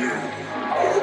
you.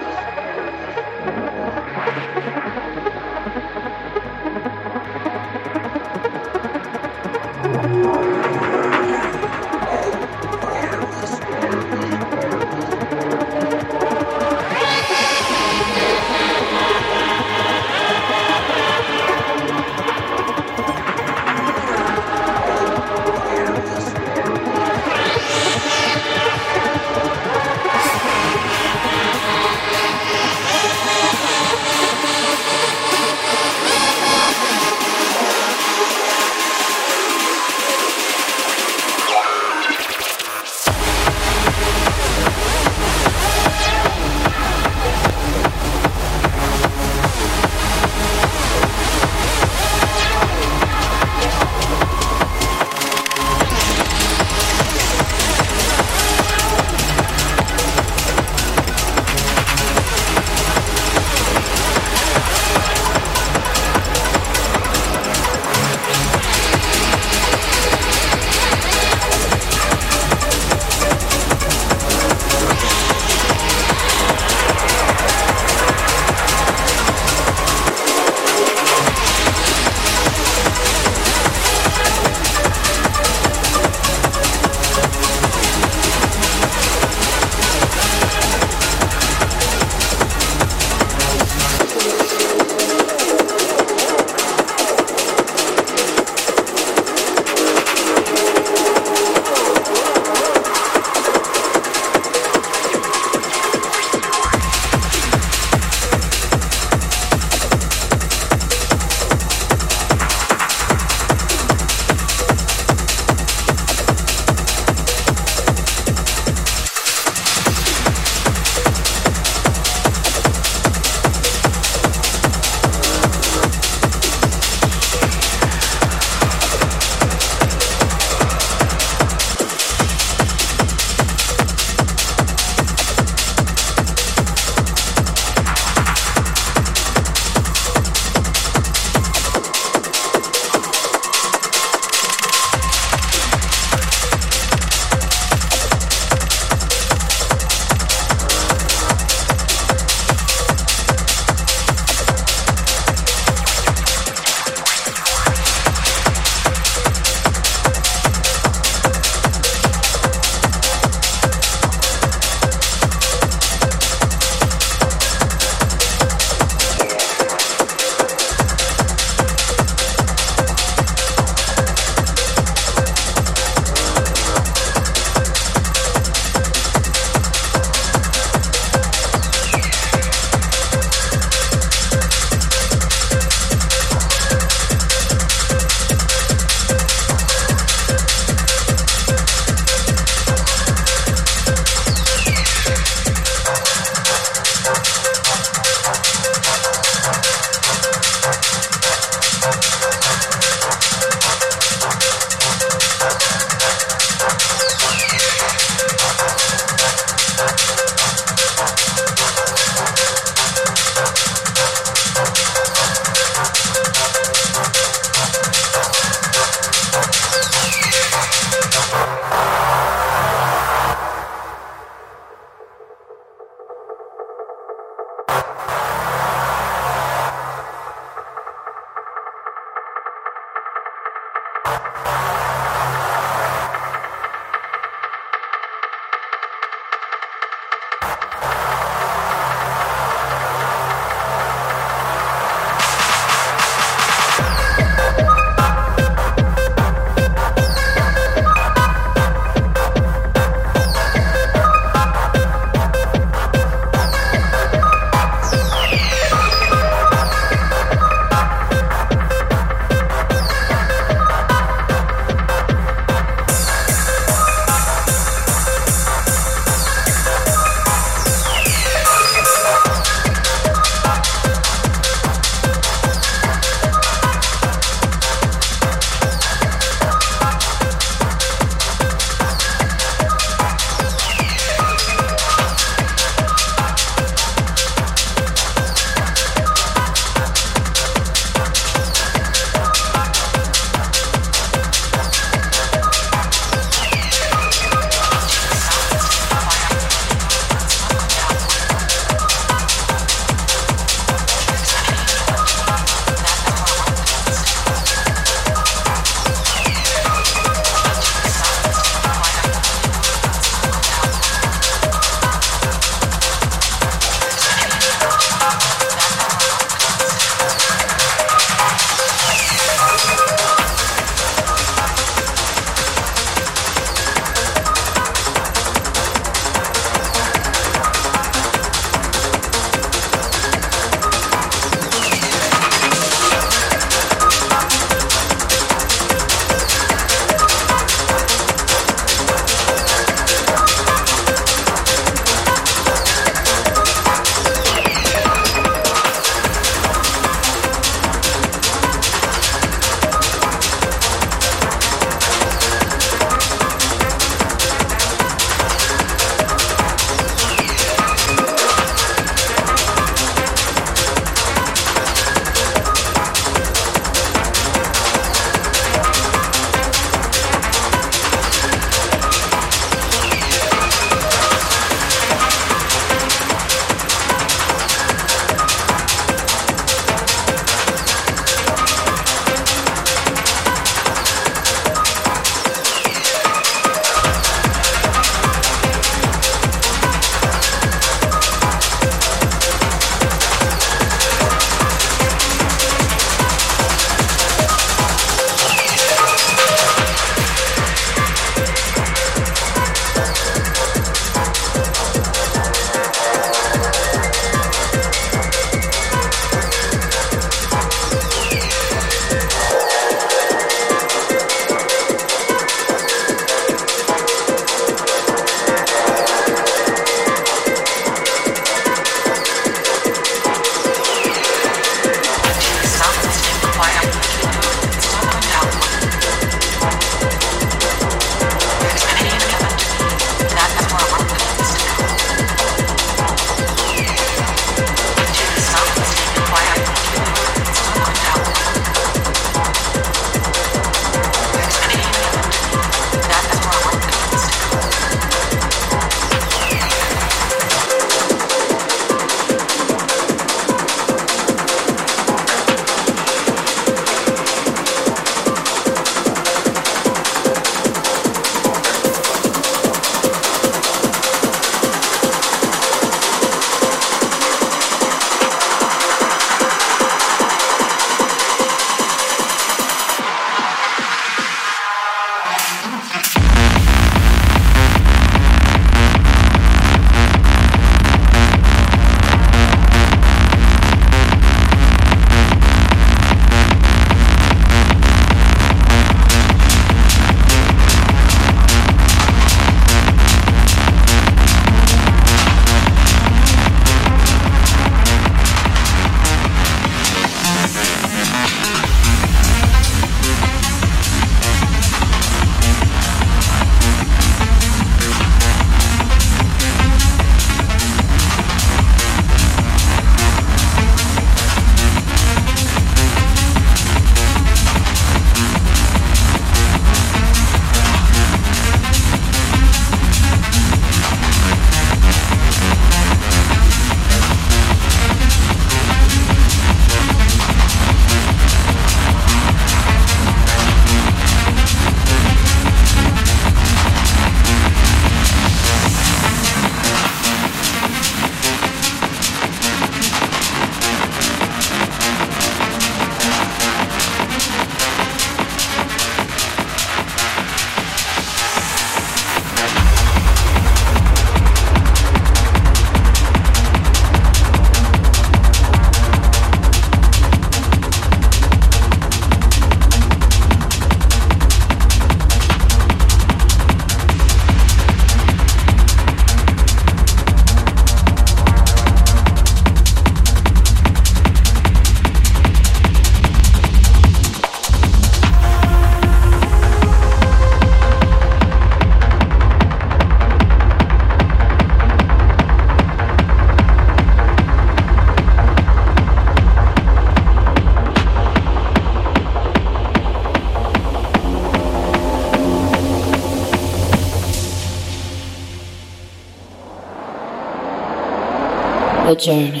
the journey.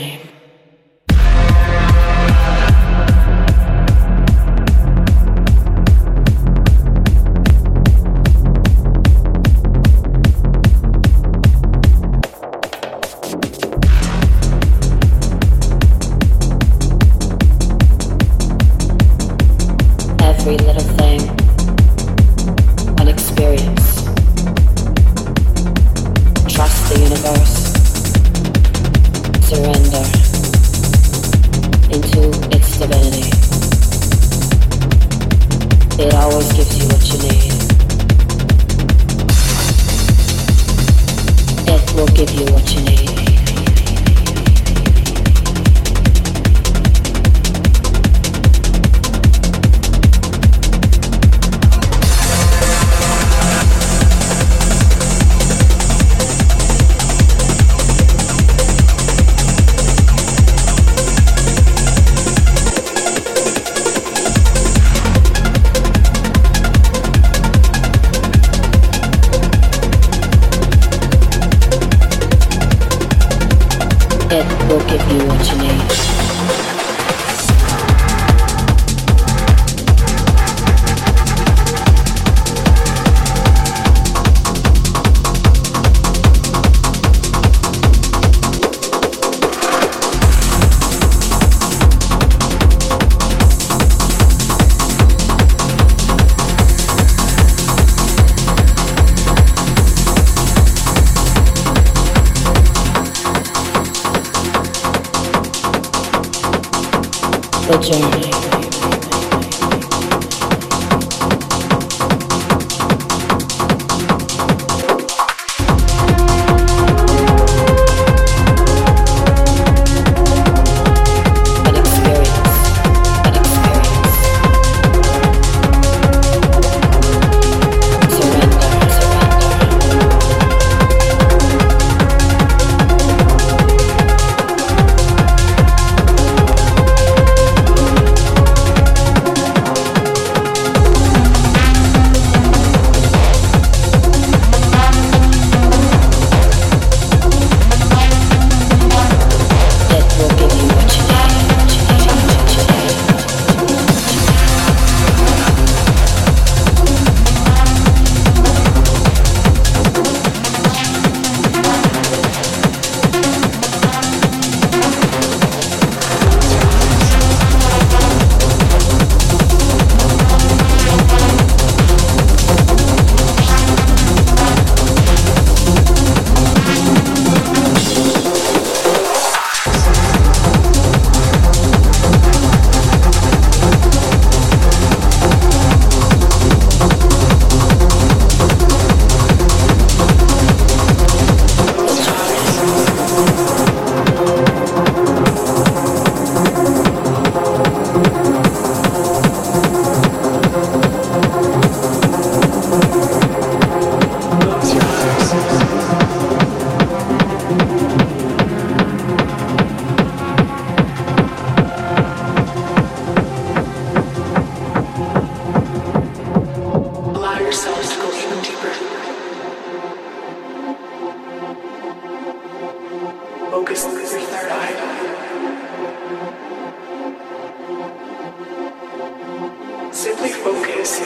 Focus your third eye. Simply focus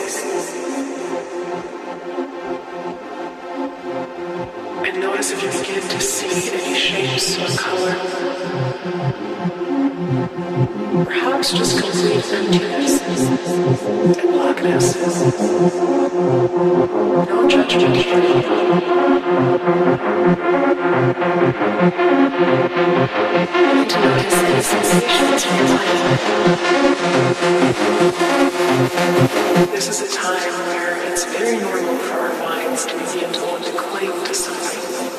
and notice if you begin to see any shapes or color. Perhaps just complete emptiness and blackness. No judgment here. This is a time where it's very normal for our minds to begin to want to cling to something.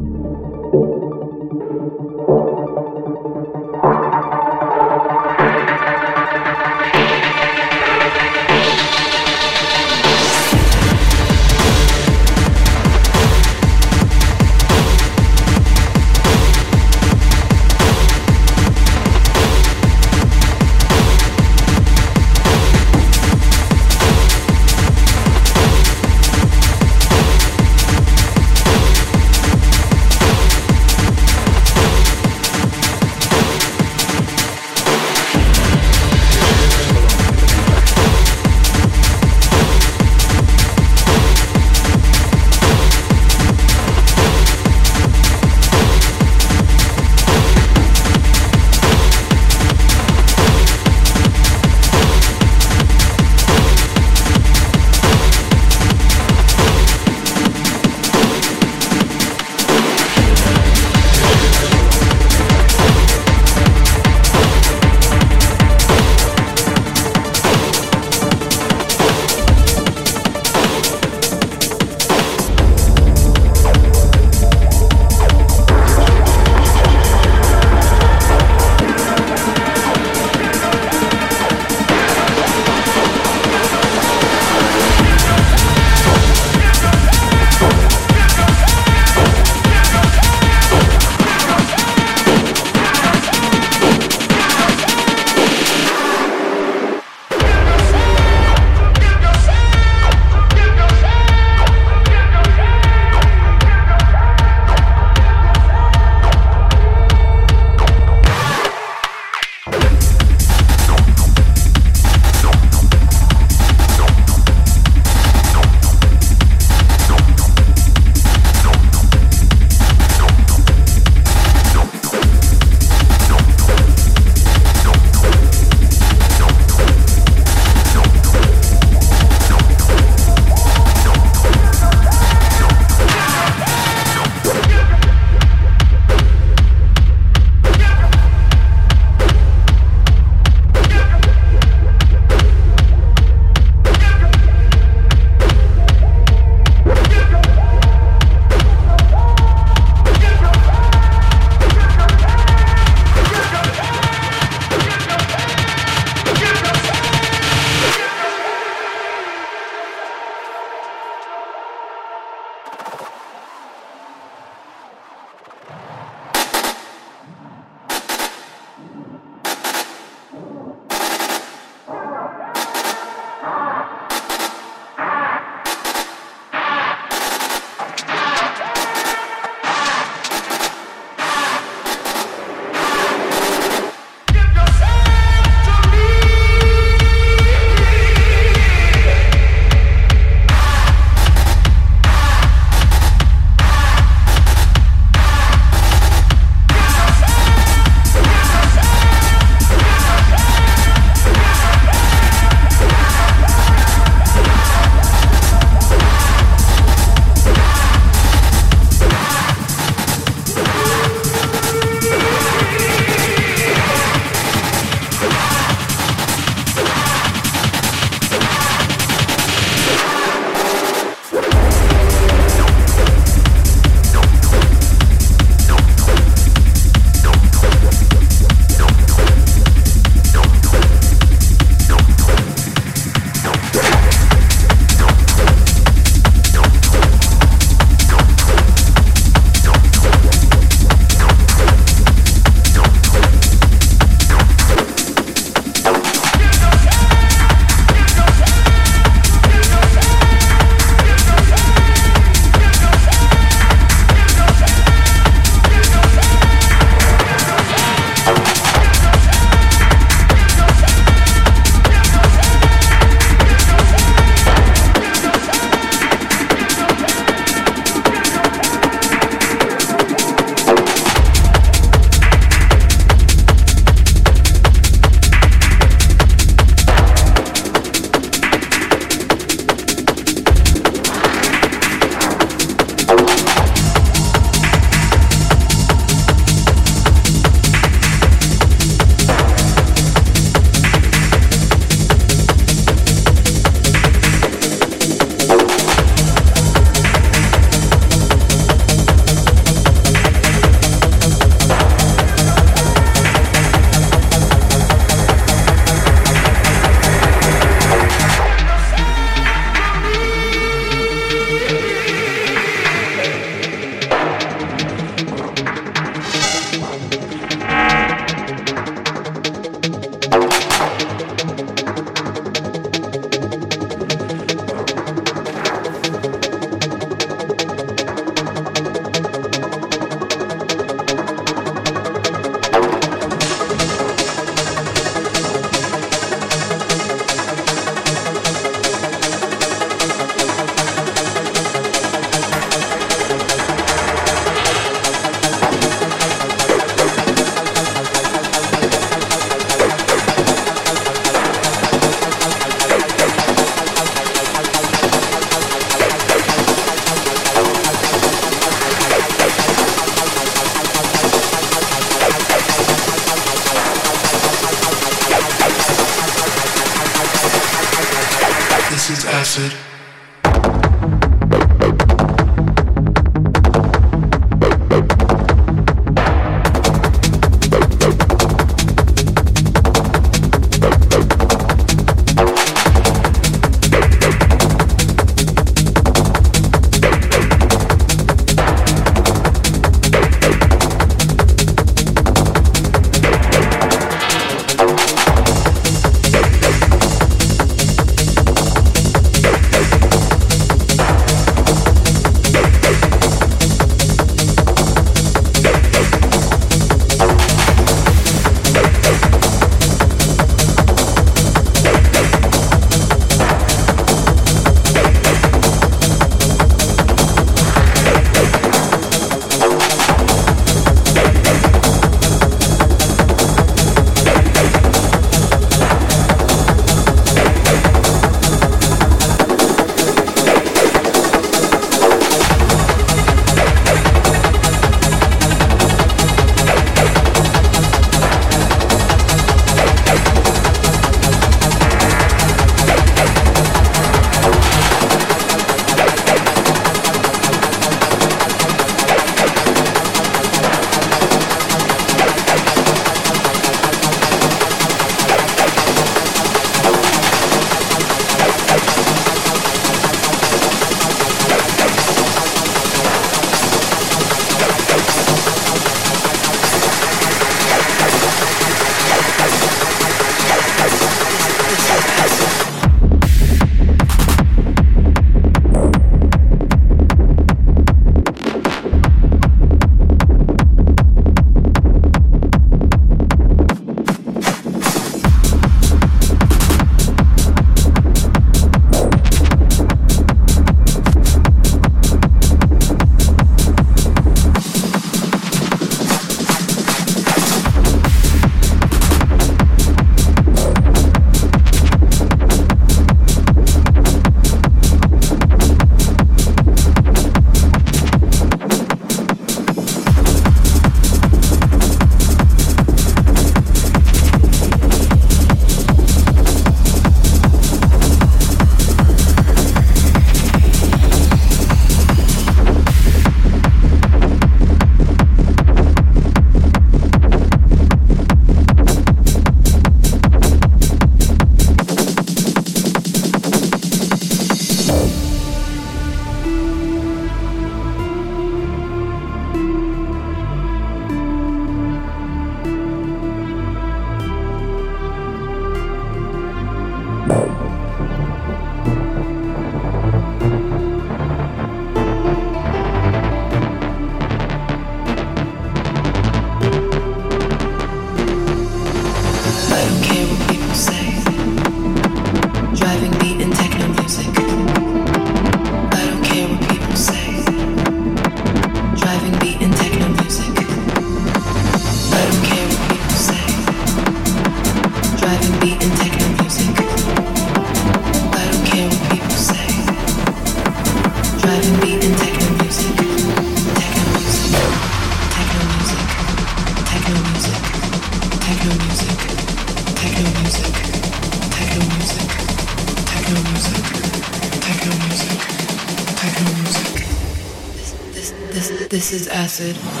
acid.